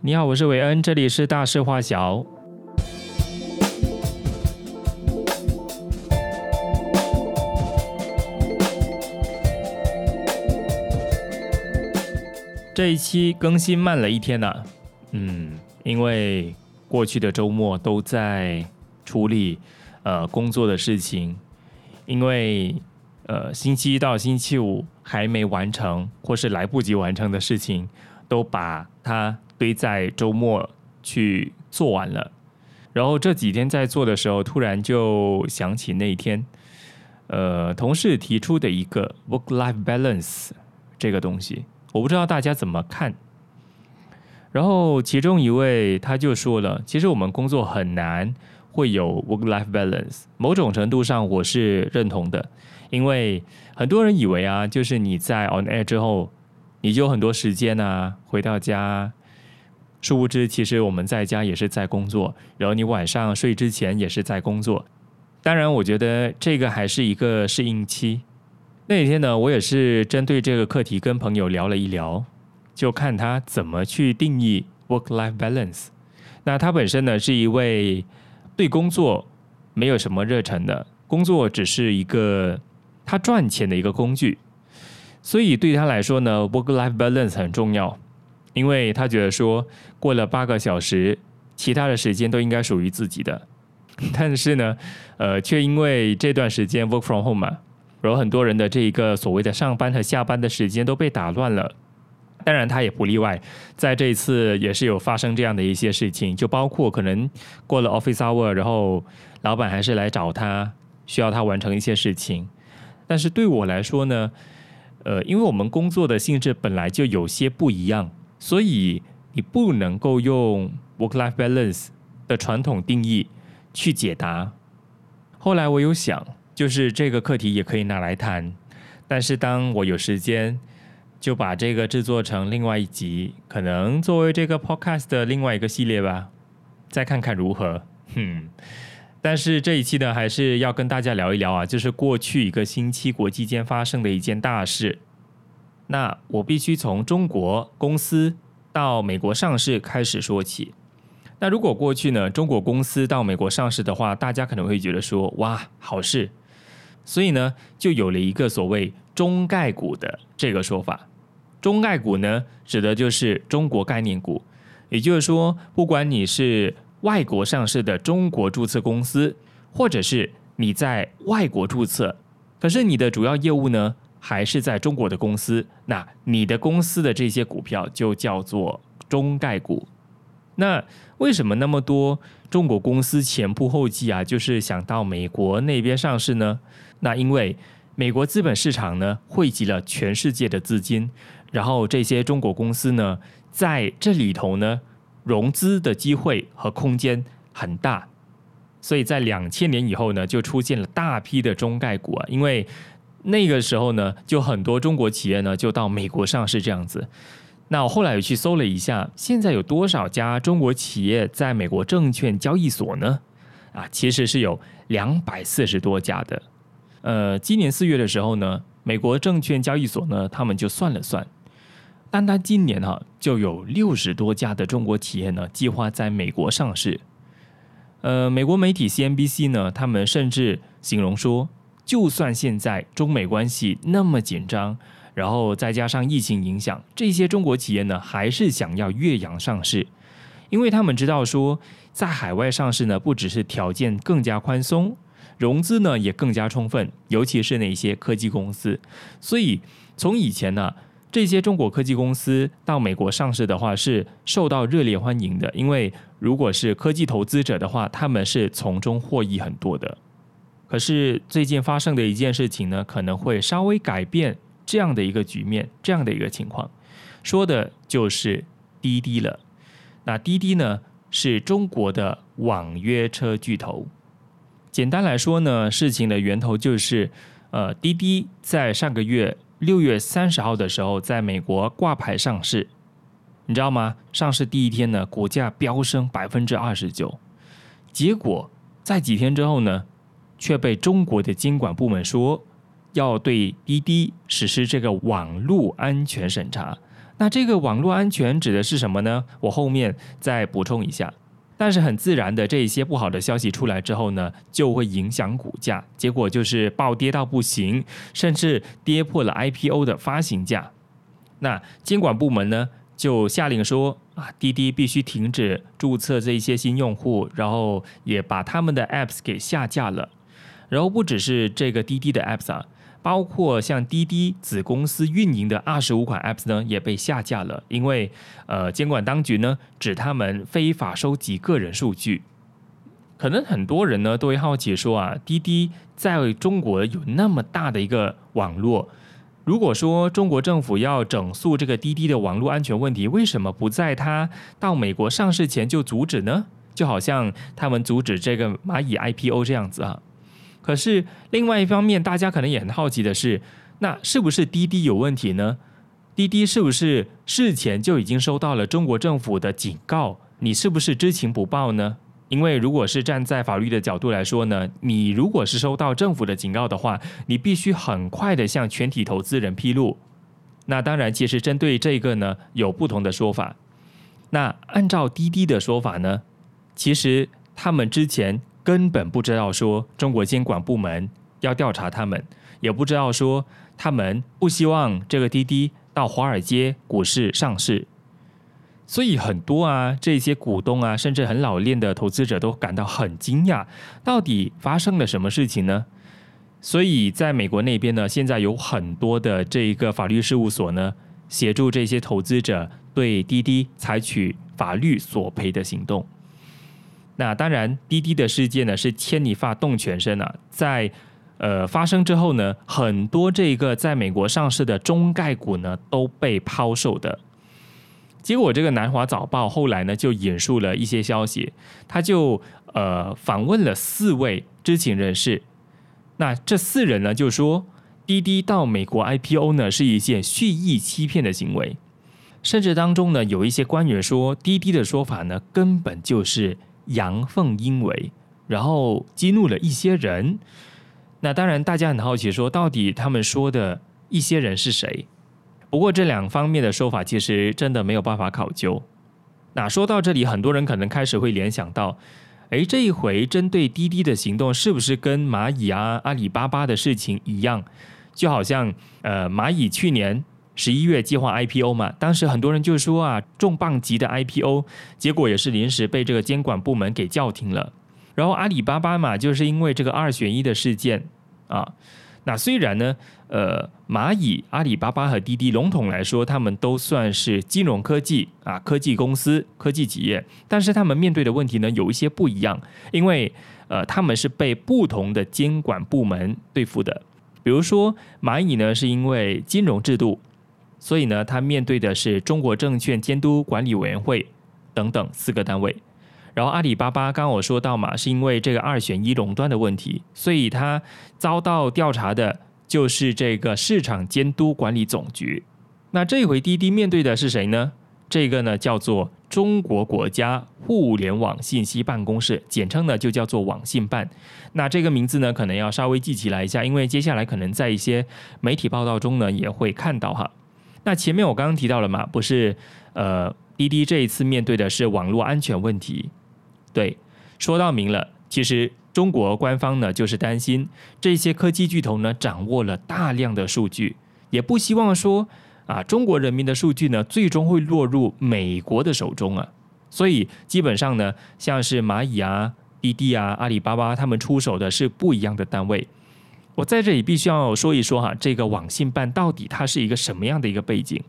你好，我是韦恩，这里是大事化小。这一期更新慢了一天呢，嗯，因为过去的周末都在处理呃工作的事情，因为呃星期一到星期五还没完成或是来不及完成的事情，都把它堆在周末去做完了，然后这几天在做的时候，突然就想起那一天，呃，同事提出的一个 work-life balance 这个东西。我不知道大家怎么看，然后其中一位他就说了，其实我们工作很难会有 work-life balance，某种程度上我是认同的，因为很多人以为啊，就是你在 on air 之后，你就有很多时间啊，回到家，殊不知其实我们在家也是在工作，然后你晚上睡之前也是在工作，当然我觉得这个还是一个适应期。那天呢，我也是针对这个课题跟朋友聊了一聊，就看他怎么去定义 work-life balance。那他本身呢是一位对工作没有什么热忱的，工作只是一个他赚钱的一个工具，所以对他来说呢，work-life balance 很重要，因为他觉得说过了八个小时，其他的时间都应该属于自己的，但是呢，呃，却因为这段时间 work from home 嘛。然后很多人的这一个所谓的上班和下班的时间都被打乱了，当然他也不例外，在这一次也是有发生这样的一些事情，就包括可能过了 office hour，然后老板还是来找他，需要他完成一些事情。但是对我来说呢，呃，因为我们工作的性质本来就有些不一样，所以你不能够用 work-life balance 的传统定义去解答。后来我有想。就是这个课题也可以拿来谈，但是当我有时间，就把这个制作成另外一集，可能作为这个 podcast 的另外一个系列吧，再看看如何。哼，但是这一期呢，还是要跟大家聊一聊啊，就是过去一个星期国际间发生的一件大事。那我必须从中国公司到美国上市开始说起。那如果过去呢，中国公司到美国上市的话，大家可能会觉得说，哇，好事。所以呢，就有了一个所谓“中概股”的这个说法。中概股呢，指的就是中国概念股，也就是说，不管你是外国上市的中国注册公司，或者是你在外国注册，可是你的主要业务呢，还是在中国的公司，那你的公司的这些股票就叫做中概股。那为什么那么多中国公司前仆后继啊，就是想到美国那边上市呢？那因为美国资本市场呢，汇集了全世界的资金，然后这些中国公司呢，在这里头呢，融资的机会和空间很大，所以在两千年以后呢，就出现了大批的中概股啊，因为那个时候呢，就很多中国企业呢，就到美国上市这样子。那我后来又去搜了一下，现在有多少家中国企业在美国证券交易所呢？啊，其实是有两百四十多家的。呃，今年四月的时候呢，美国证券交易所呢，他们就算了算，单单今年哈、啊，就有六十多家的中国企业呢，计划在美国上市。呃，美国媒体 CNBC 呢，他们甚至形容说，就算现在中美关系那么紧张，然后再加上疫情影响，这些中国企业呢，还是想要越洋上市，因为他们知道说，在海外上市呢，不只是条件更加宽松。融资呢也更加充分，尤其是那些科技公司。所以从以前呢，这些中国科技公司到美国上市的话是受到热烈欢迎的，因为如果是科技投资者的话，他们是从中获益很多的。可是最近发生的一件事情呢，可能会稍微改变这样的一个局面，这样的一个情况，说的就是滴滴了。那滴滴呢，是中国的网约车巨头。简单来说呢，事情的源头就是，呃，滴滴在上个月六月三十号的时候，在美国挂牌上市，你知道吗？上市第一天呢，股价飙升百分之二十九，结果在几天之后呢，却被中国的监管部门说要对滴滴实施这个网络安全审查。那这个网络安全指的是什么呢？我后面再补充一下。但是很自然的，这一些不好的消息出来之后呢，就会影响股价，结果就是暴跌到不行，甚至跌破了 IPO 的发行价。那监管部门呢，就下令说啊，滴滴必须停止注册这一些新用户，然后也把他们的 Apps 给下架了。然后不只是这个滴滴的 Apps 啊。包括像滴滴子公司运营的二十五款 Apps 呢，也被下架了，因为呃监管当局呢指他们非法收集个人数据。可能很多人呢都会好奇说啊，滴滴在中国有那么大的一个网络，如果说中国政府要整肃这个滴滴的网络安全问题，为什么不在它到美国上市前就阻止呢？就好像他们阻止这个蚂蚁 IPO 这样子啊。可是另外一方面，大家可能也很好奇的是，那是不是滴滴有问题呢？滴滴是不是事前就已经收到了中国政府的警告？你是不是知情不报呢？因为如果是站在法律的角度来说呢，你如果是收到政府的警告的话，你必须很快的向全体投资人披露。那当然，其实针对这个呢，有不同的说法。那按照滴滴的说法呢，其实他们之前。根本不知道说中国监管部门要调查他们，也不知道说他们不希望这个滴滴到华尔街股市上市，所以很多啊这些股东啊，甚至很老练的投资者都感到很惊讶，到底发生了什么事情呢？所以在美国那边呢，现在有很多的这一个法律事务所呢，协助这些投资者对滴滴采取法律索赔的行动。那当然，滴滴的事件呢是牵一发动全身啊，在呃发生之后呢，很多这个在美国上市的中概股呢都被抛售的。结果这个南华早报后来呢就引述了一些消息，他就呃访问了四位知情人士，那这四人呢就说，滴滴到美国 IPO 呢是一件蓄意欺骗的行为，甚至当中呢有一些官员说，滴滴的说法呢根本就是。阳奉阴违，然后激怒了一些人。那当然，大家很好奇，说到底他们说的一些人是谁？不过这两方面的说法其实真的没有办法考究。那说到这里，很多人可能开始会联想到：诶，这一回针对滴滴的行动，是不是跟蚂蚁啊、阿里巴巴的事情一样？就好像呃，蚂蚁去年。十一月计划 IPO 嘛，当时很多人就说啊，重磅级的 IPO，结果也是临时被这个监管部门给叫停了。然后阿里巴巴嘛，就是因为这个二选一的事件啊，那虽然呢，呃，蚂蚁、阿里巴巴和滴滴笼统来说，他们都算是金融科技啊，科技公司、科技企业，但是他们面对的问题呢，有一些不一样，因为呃，他们是被不同的监管部门对付的。比如说蚂蚁呢，是因为金融制度。所以呢，他面对的是中国证券监督管理委员会等等四个单位。然后阿里巴巴刚刚我说到嘛，是因为这个二选一垄断的问题，所以他遭到调查的就是这个市场监督管理总局。那这回滴滴面对的是谁呢？这个呢叫做中国国家互联网信息办公室，简称呢就叫做网信办。那这个名字呢可能要稍微记起来一下，因为接下来可能在一些媒体报道中呢也会看到哈。那前面我刚刚提到了嘛，不是，呃，滴滴这一次面对的是网络安全问题，对，说到明了，其实中国官方呢就是担心这些科技巨头呢掌握了大量的数据，也不希望说啊中国人民的数据呢最终会落入美国的手中啊，所以基本上呢，像是蚂蚁啊、滴滴啊、阿里巴巴他们出手的是不一样的单位。我在这里必须要说一说哈，这个网信办到底它是一个什么样的一个背景？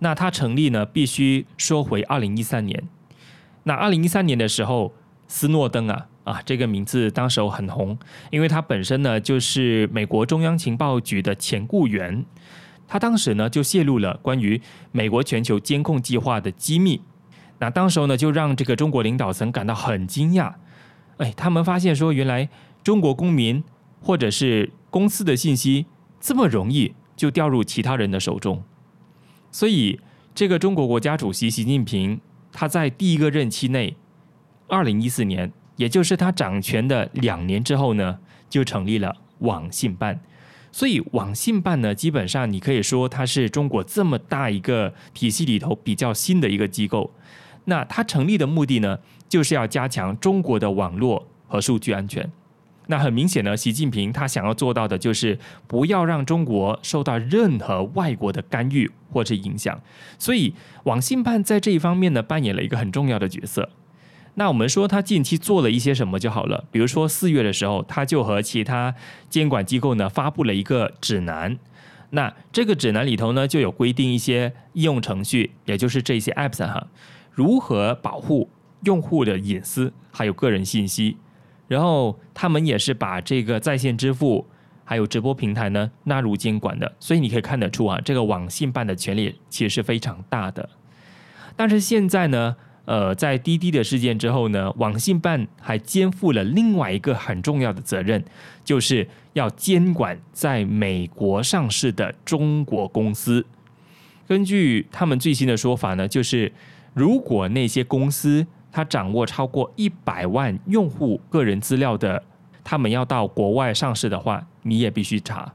那它成立呢，必须说回二零一三年。那二零一三年的时候，斯诺登啊啊，这个名字当时候很红，因为他本身呢就是美国中央情报局的前雇员，他当时呢就泄露了关于美国全球监控计划的机密。那当时候呢就让这个中国领导层感到很惊讶，哎，他们发现说原来中国公民。或者是公司的信息这么容易就掉入其他人的手中，所以这个中国国家主席习近平他在第一个任期内，二零一四年，也就是他掌权的两年之后呢，就成立了网信办，所以网信办呢，基本上你可以说它是中国这么大一个体系里头比较新的一个机构。那它成立的目的呢，就是要加强中国的网络和数据安全。那很明显呢，习近平他想要做到的就是不要让中国受到任何外国的干预或者影响。所以网信办在这一方面呢，扮演了一个很重要的角色。那我们说他近期做了一些什么就好了，比如说四月的时候，他就和其他监管机构呢发布了一个指南。那这个指南里头呢，就有规定一些应用程序，也就是这些 apps 哈，如何保护用户的隐私还有个人信息。然后他们也是把这个在线支付还有直播平台呢纳入监管的。所以你可以看得出啊，这个网信办的权力其实是非常大的。但是现在呢，呃，在滴滴的事件之后呢，网信办还肩负了另外一个很重要的责任，就是要监管在美国上市的中国公司。根据他们最新的说法呢，就是如果那些公司他掌握超过一百万用户个人资料的，他们要到国外上市的话，你也必须查。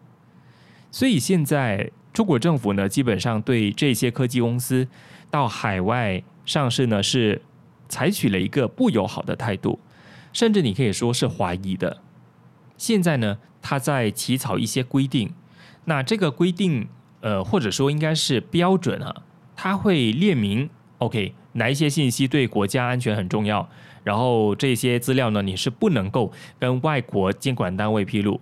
所以现在中国政府呢，基本上对这些科技公司到海外。上市呢是采取了一个不友好的态度，甚至你可以说是怀疑的。现在呢，他在起草一些规定，那这个规定呃或者说应该是标准啊，他会列明 OK 哪一些信息对国家安全很重要，然后这些资料呢你是不能够跟外国监管单位披露。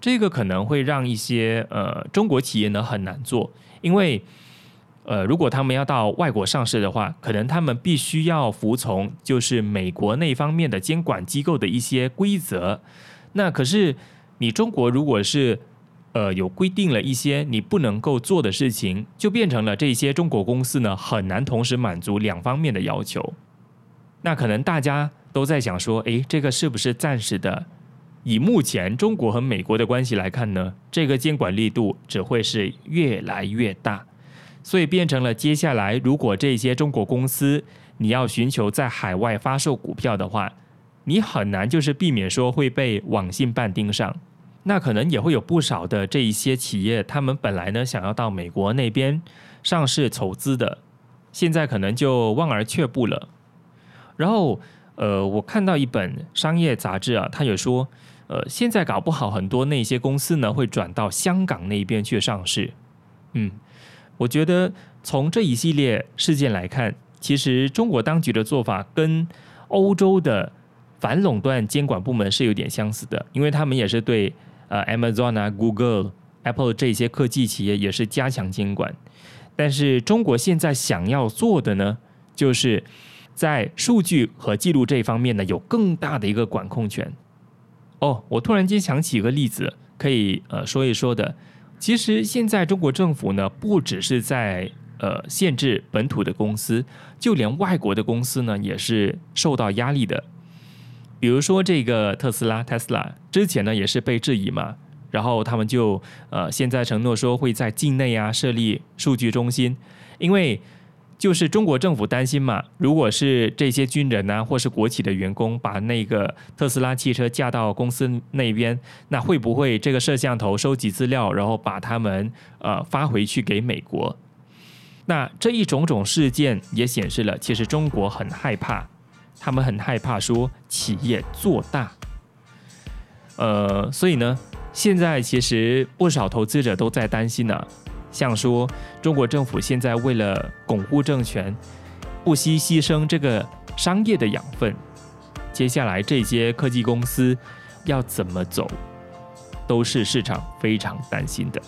这个可能会让一些呃中国企业呢很难做，因为。呃，如果他们要到外国上市的话，可能他们必须要服从就是美国那方面的监管机构的一些规则。那可是你中国如果是呃有规定了一些你不能够做的事情，就变成了这些中国公司呢很难同时满足两方面的要求。那可能大家都在想说，诶，这个是不是暂时的？以目前中国和美国的关系来看呢，这个监管力度只会是越来越大。所以变成了，接下来如果这些中国公司你要寻求在海外发售股票的话，你很难就是避免说会被网信办盯上。那可能也会有不少的这一些企业，他们本来呢想要到美国那边上市筹资的，现在可能就望而却步了。然后，呃，我看到一本商业杂志啊，他也说，呃，现在搞不好很多那些公司呢会转到香港那边去上市，嗯。我觉得从这一系列事件来看，其实中国当局的做法跟欧洲的反垄断监管部门是有点相似的，因为他们也是对呃 Amazon 啊、Google、Apple 这些科技企业也是加强监管。但是中国现在想要做的呢，就是在数据和记录这方面呢，有更大的一个管控权。哦，我突然间想起一个例子，可以呃说一说的。其实现在中国政府呢，不只是在呃限制本土的公司，就连外国的公司呢，也是受到压力的。比如说这个特斯拉，Tesla 之前呢也是被质疑嘛，然后他们就呃现在承诺说会在境内啊设立数据中心，因为。就是中国政府担心嘛，如果是这些军人啊，或是国企的员工把那个特斯拉汽车架到公司那边，那会不会这个摄像头收集资料，然后把他们呃发回去给美国？那这一种种事件也显示了，其实中国很害怕，他们很害怕说企业做大。呃，所以呢，现在其实不少投资者都在担心呢、像说中国政府现在为了巩固政权，不惜牺牲这个商业的养分，接下来这些科技公司要怎么走，都是市场非常担心的。